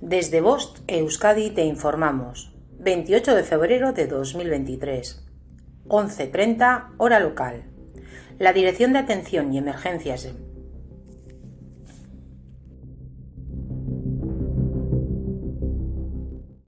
Desde Bost, Euskadi, te informamos. 28 de febrero de 2023. 11.30 hora local. La Dirección de Atención y Emergencias